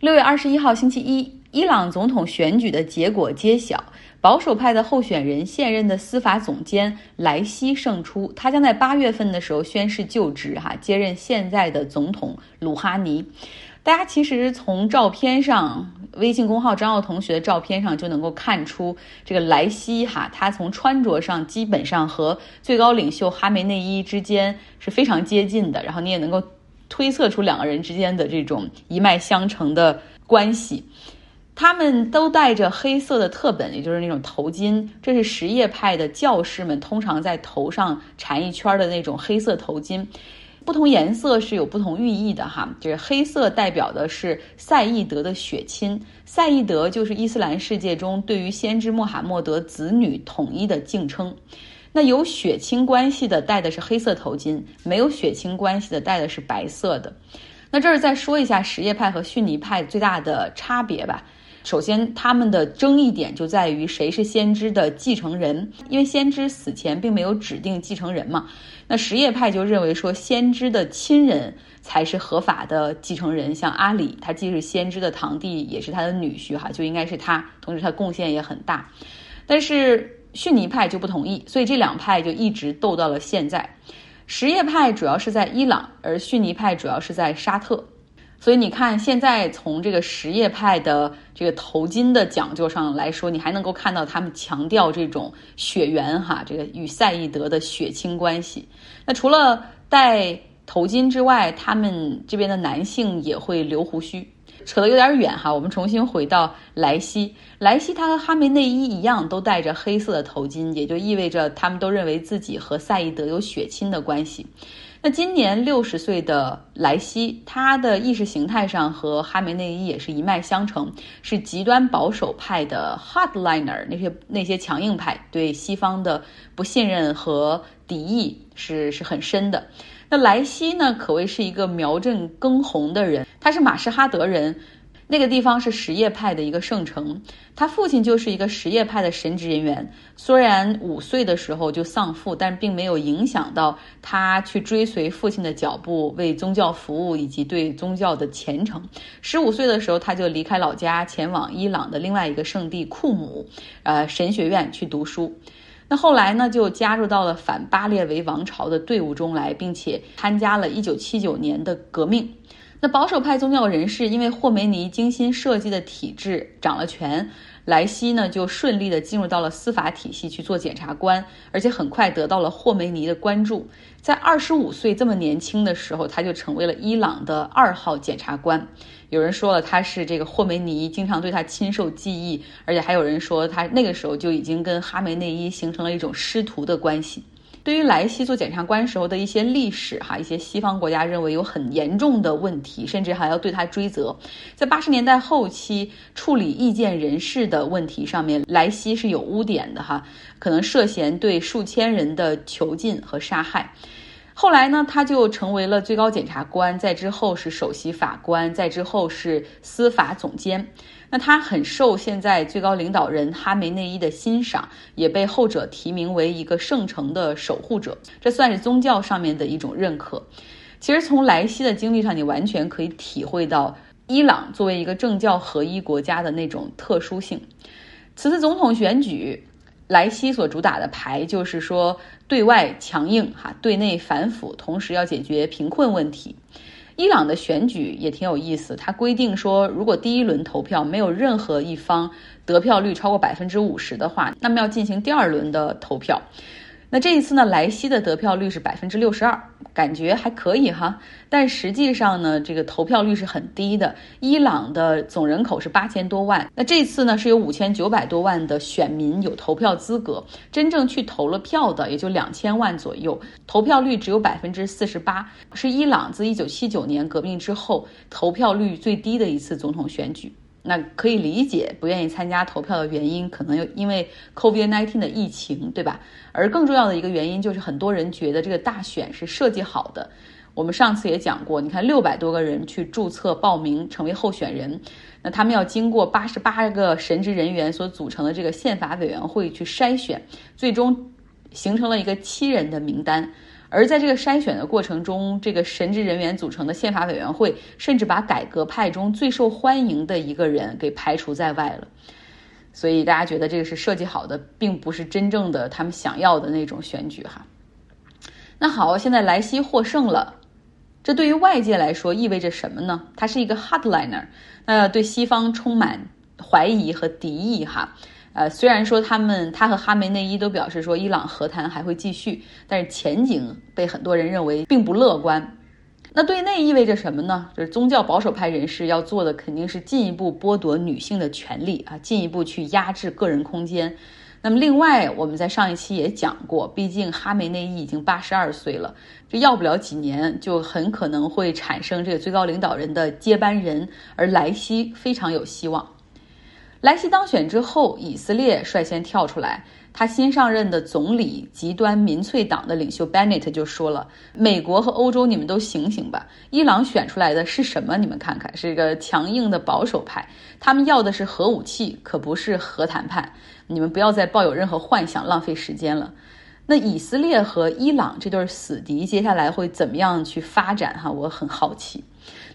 六月二十一号星期一，伊朗总统选举的结果揭晓，保守派的候选人现任的司法总监莱西胜出，他将在八月份的时候宣誓就职，哈，接任现在的总统鲁哈尼。大家其实从照片上，微信公号张奥同学的照片上就能够看出，这个莱西哈，他从穿着上基本上和最高领袖哈梅内伊之间是非常接近的，然后你也能够推测出两个人之间的这种一脉相承的关系。他们都戴着黑色的特本，也就是那种头巾，这是什叶派的教士们通常在头上缠一圈的那种黑色头巾。不同颜色是有不同寓意的哈，就是黑色代表的是赛义德的血亲，赛义德就是伊斯兰世界中对于先知穆罕默德子女统一的敬称。那有血亲关系的戴的是黑色头巾，没有血亲关系的戴的是白色的。那这儿再说一下什叶派和逊尼派最大的差别吧。首先，他们的争议点就在于谁是先知的继承人，因为先知死前并没有指定继承人嘛。那什叶派就认为说，先知的亲人才是合法的继承人，像阿里，他既是先知的堂弟，也是他的女婿，哈，就应该是他，同时他贡献也很大。但是逊尼派就不同意，所以这两派就一直斗到了现在。什叶派主要是在伊朗，而逊尼派主要是在沙特。所以你看，现在从这个什叶派的这个头巾的讲究上来说，你还能够看到他们强调这种血缘哈，这个与赛义德的血亲关系。那除了戴头巾之外，他们这边的男性也会留胡须。扯得有点远哈，我们重新回到莱西。莱西他和哈梅内伊一样，都戴着黑色的头巾，也就意味着他们都认为自己和赛义德有血亲的关系。那今年六十岁的莱西，他的意识形态上和哈梅内伊也是一脉相承，是极端保守派的 hardliner，那些那些强硬派对西方的不信任和敌意是是很深的。那莱西呢，可谓是一个苗正根红的人，他是马什哈德人。那个地方是什叶派的一个圣城，他父亲就是一个什叶派的神职人员。虽然五岁的时候就丧父，但并没有影响到他去追随父亲的脚步，为宗教服务以及对宗教的虔诚。十五岁的时候，他就离开老家，前往伊朗的另外一个圣地库姆，呃，神学院去读书。那后来呢，就加入到了反巴列维王朝的队伍中来，并且参加了一九七九年的革命。那保守派宗教人士因为霍梅尼精心设计的体制掌了权，莱西呢就顺利的进入到了司法体系去做检察官，而且很快得到了霍梅尼的关注。在二十五岁这么年轻的时候，他就成为了伊朗的二号检察官。有人说了他是这个霍梅尼经常对他亲授技艺，而且还有人说他那个时候就已经跟哈梅内伊形成了一种师徒的关系。对于莱西做检察官时候的一些历史，哈，一些西方国家认为有很严重的问题，甚至还要对他追责。在八十年代后期处理意见人士的问题上面，莱西是有污点的，哈，可能涉嫌对数千人的囚禁和杀害。后来呢，他就成为了最高检察官，在之后是首席法官，在之后是司法总监。那他很受现在最高领导人哈梅内伊的欣赏，也被后者提名为一个圣城的守护者，这算是宗教上面的一种认可。其实从莱西的经历上，你完全可以体会到伊朗作为一个政教合一国家的那种特殊性。此次总统选举。莱西所主打的牌就是说，对外强硬哈，对内反腐，同时要解决贫困问题。伊朗的选举也挺有意思，它规定说，如果第一轮投票没有任何一方得票率超过百分之五十的话，那么要进行第二轮的投票。那这一次呢，莱西的得票率是百分之六十二，感觉还可以哈。但实际上呢，这个投票率是很低的。伊朗的总人口是八千多万，那这次呢是有五千九百多万的选民有投票资格，真正去投了票的也就两千万左右，投票率只有百分之四十八，是伊朗自一九七九年革命之后投票率最低的一次总统选举。那可以理解不愿意参加投票的原因，可能又因为 COVID-19 的疫情，对吧？而更重要的一个原因就是，很多人觉得这个大选是设计好的。我们上次也讲过，你看六百多个人去注册报名成为候选人，那他们要经过八十八个神职人员所组成的这个宪法委员会去筛选，最终形成了一个七人的名单。而在这个筛选的过程中，这个神职人员组成的宪法委员会甚至把改革派中最受欢迎的一个人给排除在外了。所以大家觉得这个是设计好的，并不是真正的他们想要的那种选举哈。那好，现在莱西获胜了，这对于外界来说意味着什么呢？他是一个 hardliner，那对西方充满怀疑和敌意哈。呃，虽然说他们他和哈梅内伊都表示说伊朗和谈还会继续，但是前景被很多人认为并不乐观。那对内意味着什么呢？就是宗教保守派人士要做的肯定是进一步剥夺女性的权利啊，进一步去压制个人空间。那么另外，我们在上一期也讲过，毕竟哈梅内伊已经八十二岁了，这要不了几年就很可能会产生这个最高领导人的接班人，而莱西非常有希望。莱西当选之后，以色列率先跳出来。他新上任的总理极端民粹党的领袖 Bennett 就说了：“美国和欧洲，你们都醒醒吧！伊朗选出来的是什么？你们看看，是一个强硬的保守派。他们要的是核武器，可不是核谈判。你们不要再抱有任何幻想，浪费时间了。”那以色列和伊朗这对死敌，接下来会怎么样去发展？哈，我很好奇。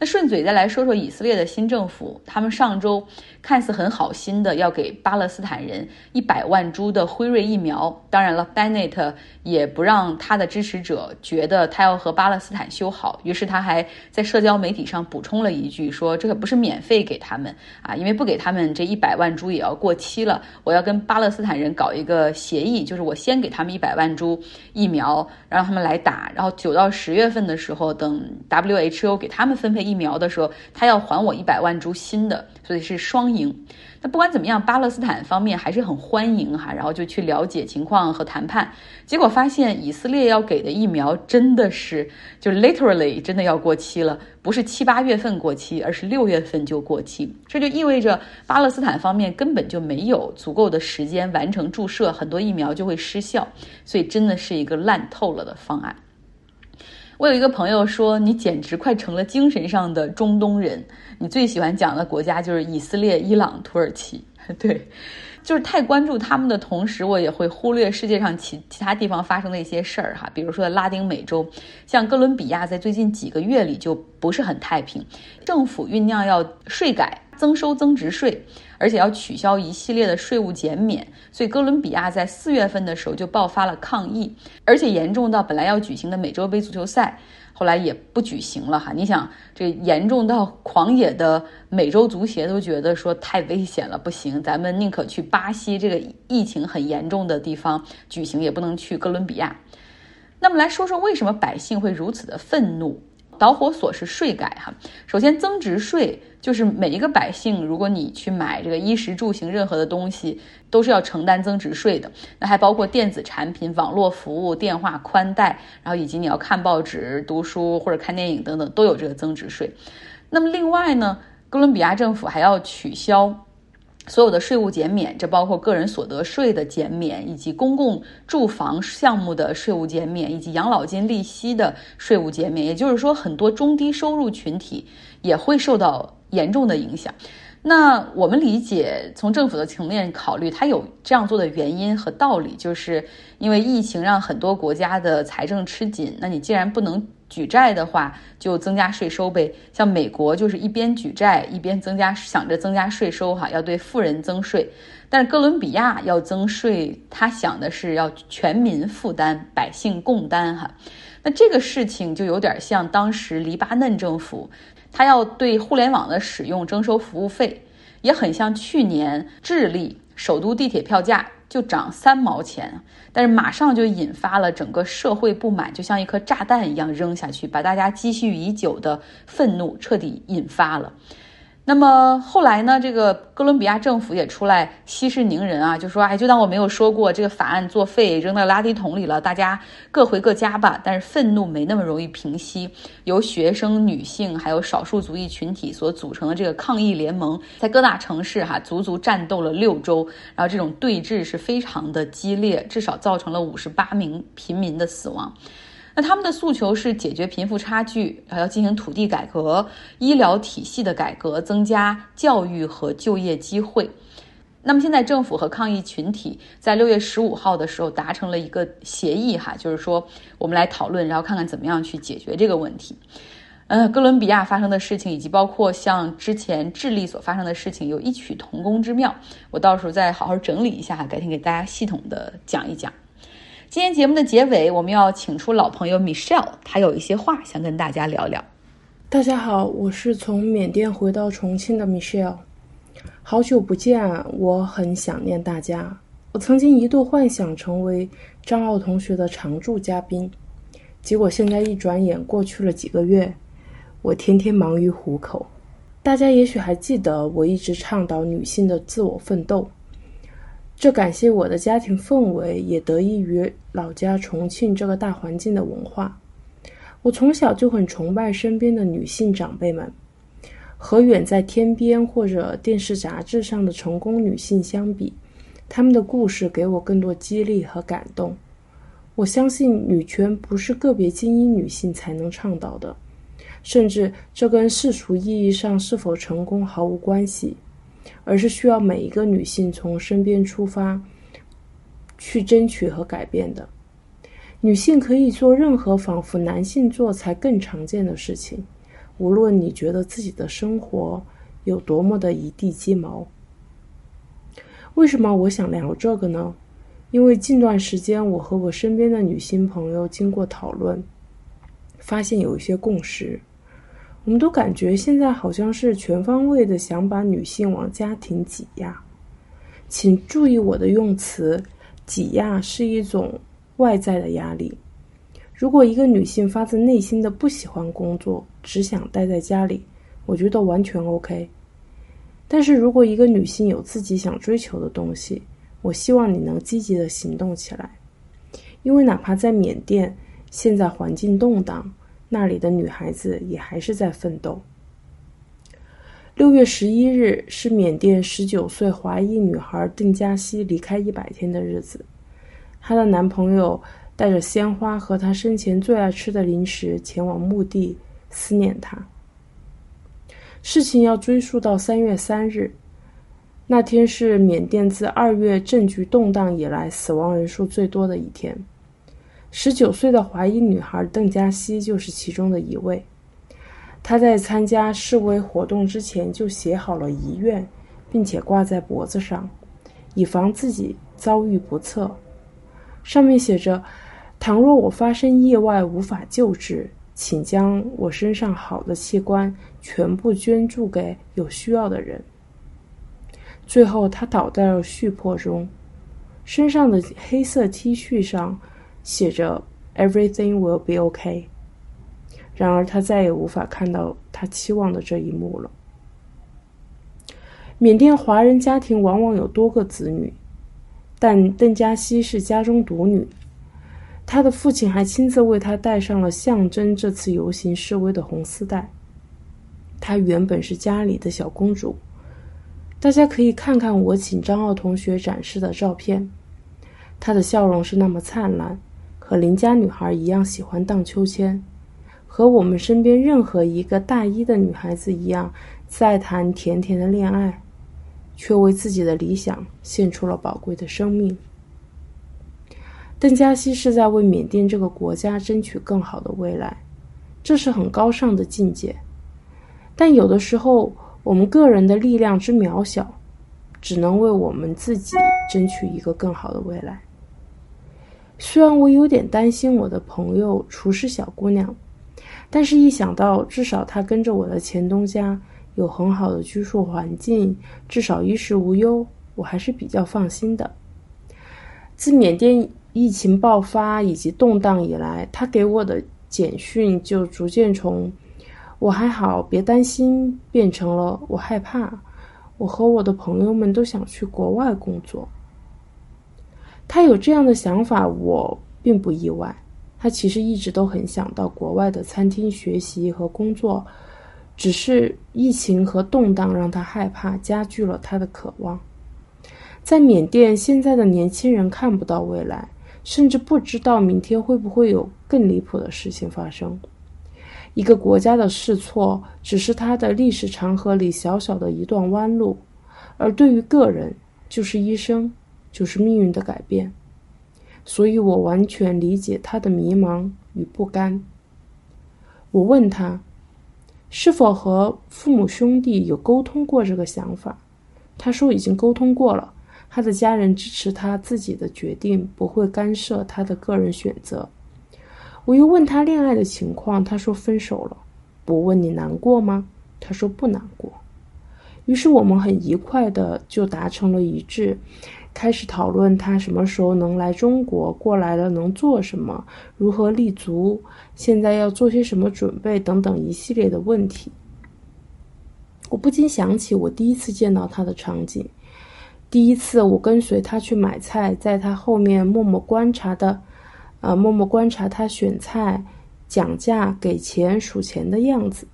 那顺嘴再来说说以色列的新政府，他们上周看似很好心的要给巴勒斯坦人一百万株的辉瑞疫苗。当然了，Bennett 也不让他的支持者觉得他要和巴勒斯坦修好，于是他还在社交媒体上补充了一句，说这可不是免费给他们啊，因为不给他们这一百万株也要过期了。我要跟巴勒斯坦人搞一个协议，就是我先给他们一百万株疫苗，让他们来打，然后九到十月份的时候，等 WHO 给他们分配。疫苗的时候，他要还我一百万株新的，所以是双赢。那不管怎么样，巴勒斯坦方面还是很欢迎哈，然后就去了解情况和谈判。结果发现以色列要给的疫苗真的是就 literally 真的要过期了，不是七八月份过期，而是六月份就过期。这就意味着巴勒斯坦方面根本就没有足够的时间完成注射，很多疫苗就会失效。所以真的是一个烂透了的方案。我有一个朋友说，你简直快成了精神上的中东人。你最喜欢讲的国家就是以色列、伊朗、土耳其。对，就是太关注他们的同时，我也会忽略世界上其其他地方发生的一些事儿哈。比如说拉丁美洲，像哥伦比亚，在最近几个月里就不是很太平，政府酝酿要税改。增收增值税，而且要取消一系列的税务减免，所以哥伦比亚在四月份的时候就爆发了抗议，而且严重到本来要举行的美洲杯足球赛，后来也不举行了哈。你想，这严重到狂野的美洲足协都觉得说太危险了，不行，咱们宁可去巴西这个疫情很严重的地方举行，也不能去哥伦比亚。那么来说说为什么百姓会如此的愤怒？导火索是税改哈，首先增值税就是每一个百姓，如果你去买这个衣食住行任何的东西，都是要承担增值税的。那还包括电子产品、网络服务、电话宽带，然后以及你要看报纸、读书或者看电影等等，都有这个增值税。那么另外呢，哥伦比亚政府还要取消。所有的税务减免，这包括个人所得税的减免，以及公共住房项目的税务减免，以及养老金利息的税务减免。也就是说，很多中低收入群体也会受到严重的影响。那我们理解，从政府的层面考虑，它有这样做的原因和道理，就是因为疫情让很多国家的财政吃紧。那你既然不能举债的话，就增加税收呗。像美国就是一边举债一边增加，想着增加税收哈，要对富人增税。但是哥伦比亚要增税，他想的是要全民负担，百姓共担哈。那这个事情就有点像当时黎巴嫩政府，它要对互联网的使用征收服务费，也很像去年智利首都地铁票价。就涨三毛钱，但是马上就引发了整个社会不满，就像一颗炸弹一样扔下去，把大家积蓄已久的愤怒彻底引发了。那么后来呢？这个哥伦比亚政府也出来息事宁人啊，就说：“哎，就当我没有说过，这个法案作废，扔到垃圾桶里了，大家各回各家吧。”但是愤怒没那么容易平息，由学生、女性还有少数族裔群体所组成的这个抗议联盟，在各大城市哈足足战斗了六周，然后这种对峙是非常的激烈，至少造成了五十八名平民的死亡。他们的诉求是解决贫富差距，还要进行土地改革、医疗体系的改革，增加教育和就业机会。那么现在政府和抗议群体在六月十五号的时候达成了一个协议，哈，就是说我们来讨论，然后看看怎么样去解决这个问题。呃，哥伦比亚发生的事情，以及包括像之前智利所发生的事情，有异曲同工之妙。我到时候再好好整理一下，改天给大家系统的讲一讲。今天节目的结尾，我们要请出老朋友 Michelle，他有一些话想跟大家聊聊。大家好，我是从缅甸回到重庆的 Michelle，好久不见，我很想念大家。我曾经一度幻想成为张奥同学的常驻嘉宾，结果现在一转眼过去了几个月。我天天忙于糊口，大家也许还记得，我一直倡导女性的自我奋斗。这感谢我的家庭氛围，也得益于老家重庆这个大环境的文化。我从小就很崇拜身边的女性长辈们，和远在天边或者电视杂志上的成功女性相比，她们的故事给我更多激励和感动。我相信女权不是个别精英女性才能倡导的。甚至这跟世俗意义上是否成功毫无关系，而是需要每一个女性从身边出发，去争取和改变的。女性可以做任何仿佛男性做才更常见的事情，无论你觉得自己的生活有多么的一地鸡毛。为什么我想聊这个呢？因为近段时间我和我身边的女性朋友经过讨论，发现有一些共识。我们都感觉现在好像是全方位的想把女性往家庭挤压，请注意我的用词，挤压是一种外在的压力。如果一个女性发自内心的不喜欢工作，只想待在家里，我觉得完全 OK。但是如果一个女性有自己想追求的东西，我希望你能积极的行动起来，因为哪怕在缅甸，现在环境动荡。那里的女孩子也还是在奋斗。六月十一日是缅甸十九岁华裔女孩邓佳熙离开一百天的日子，她的男朋友带着鲜花和她生前最爱吃的零食前往墓地思念她。事情要追溯到三月三日，那天是缅甸自二月政局动荡以来死亡人数最多的一天。十九岁的华裔女孩邓佳熙就是其中的一位。她在参加示威活动之前就写好了遗愿，并且挂在脖子上，以防自己遭遇不测。上面写着：“倘若我发生意外无法救治，请将我身上好的器官全部捐助给有需要的人。”最后，她倒在了血泊中，身上的黑色 T 恤上。写着 “Everything will be OK”。然而，他再也无法看到他期望的这一幕了。缅甸华人家庭往往有多个子女，但邓佳熙是家中独女。她的父亲还亲自为她戴上了象征这次游行示威的红丝带。她原本是家里的小公主。大家可以看看我请张奥同学展示的照片，她的笑容是那么灿烂。和邻家女孩一样喜欢荡秋千，和我们身边任何一个大一的女孩子一样，在谈甜甜的恋爱，却为自己的理想献出了宝贵的生命。邓佳熙是在为缅甸这个国家争取更好的未来，这是很高尚的境界。但有的时候，我们个人的力量之渺小，只能为我们自己争取一个更好的未来。虽然我有点担心我的朋友厨师小姑娘，但是一想到至少她跟着我的前东家有很好的居住环境，至少衣食无忧，我还是比较放心的。自缅甸疫情爆发以及动荡以来，他给我的简讯就逐渐从“我还好，别担心”变成了“我害怕”，我和我的朋友们都想去国外工作。他有这样的想法，我并不意外。他其实一直都很想到国外的餐厅学习和工作，只是疫情和动荡让他害怕，加剧了他的渴望。在缅甸，现在的年轻人看不到未来，甚至不知道明天会不会有更离谱的事情发生。一个国家的试错，只是它的历史长河里小小的一段弯路，而对于个人，就是医生，就是命运的改变。所以我完全理解他的迷茫与不甘。我问他，是否和父母兄弟有沟通过这个想法？他说已经沟通过了，他的家人支持他自己的决定，不会干涉他的个人选择。我又问他恋爱的情况，他说分手了。我问你难过吗？他说不难过。于是我们很愉快的就达成了一致，开始讨论他什么时候能来中国，过来了能做什么，如何立足，现在要做些什么准备等等一系列的问题。我不禁想起我第一次见到他的场景，第一次我跟随他去买菜，在他后面默默观察的，呃，默默观察他选菜、讲价、给钱、数钱的样子。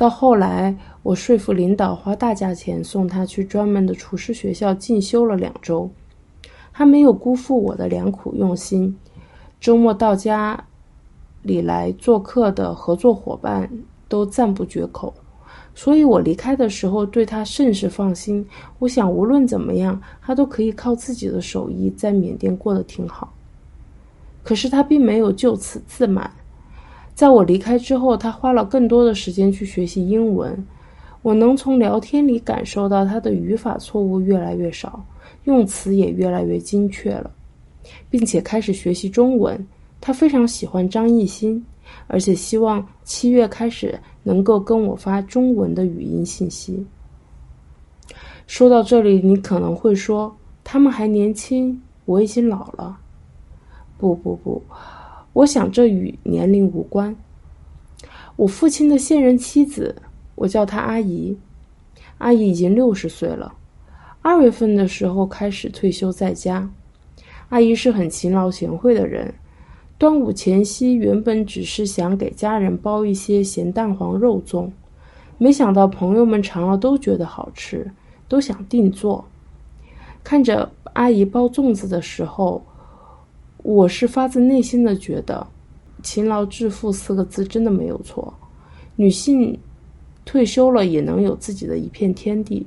到后来，我说服领导花大价钱送他去专门的厨师学校进修了两周，他没有辜负我的良苦用心。周末到家里来做客的合作伙伴都赞不绝口，所以我离开的时候对他甚是放心。我想无论怎么样，他都可以靠自己的手艺在缅甸过得挺好。可是他并没有就此自满。在我离开之后，他花了更多的时间去学习英文。我能从聊天里感受到他的语法错误越来越少，用词也越来越精确了，并且开始学习中文。他非常喜欢张艺兴，而且希望七月开始能够跟我发中文的语音信息。说到这里，你可能会说，他们还年轻，我已经老了。不不不。我想这与年龄无关。我父亲的现任妻子，我叫她阿姨。阿姨已经六十岁了，二月份的时候开始退休在家。阿姨是很勤劳贤惠的人。端午前夕，原本只是想给家人包一些咸蛋黄肉粽，没想到朋友们尝了都觉得好吃，都想定做。看着阿姨包粽子的时候。我是发自内心的觉得，“勤劳致富”四个字真的没有错。女性退休了也能有自己的一片天地。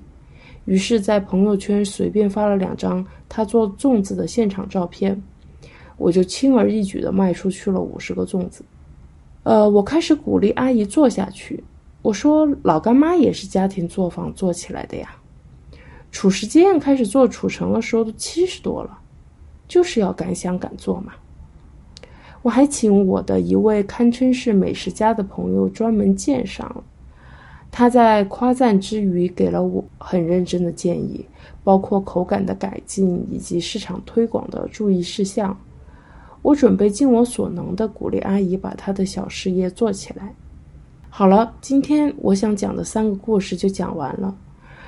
于是，在朋友圈随便发了两张她做粽子的现场照片，我就轻而易举的卖出去了五十个粽子。呃，我开始鼓励阿姨做下去。我说：“老干妈也是家庭作坊做起来的呀。”褚时健开始做褚橙的时候都七十多了。就是要敢想敢做嘛！我还请我的一位堪称是美食家的朋友专门鉴赏，他在夸赞之余给了我很认真的建议，包括口感的改进以及市场推广的注意事项。我准备尽我所能的鼓励阿姨把她的小事业做起来。好了，今天我想讲的三个故事就讲完了。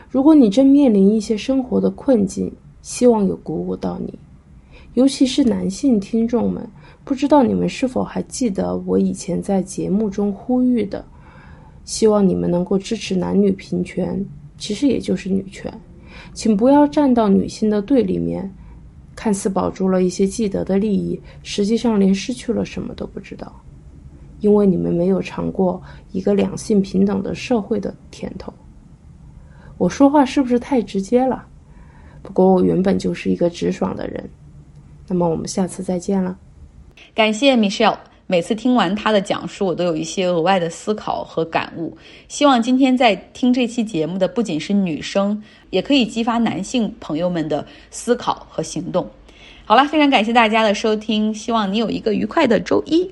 如果你正面临一些生活的困境，希望有鼓舞到你。尤其是男性听众们，不知道你们是否还记得我以前在节目中呼吁的，希望你们能够支持男女平权，其实也就是女权，请不要站到女性的对立面，看似保住了一些既得的利益，实际上连失去了什么都不知道，因为你们没有尝过一个两性平等的社会的甜头。我说话是不是太直接了？不过我原本就是一个直爽的人。那么我们下次再见了。感谢 Michelle，每次听完她的讲述，我都有一些额外的思考和感悟。希望今天在听这期节目的不仅是女生，也可以激发男性朋友们的思考和行动。好了，非常感谢大家的收听，希望你有一个愉快的周一。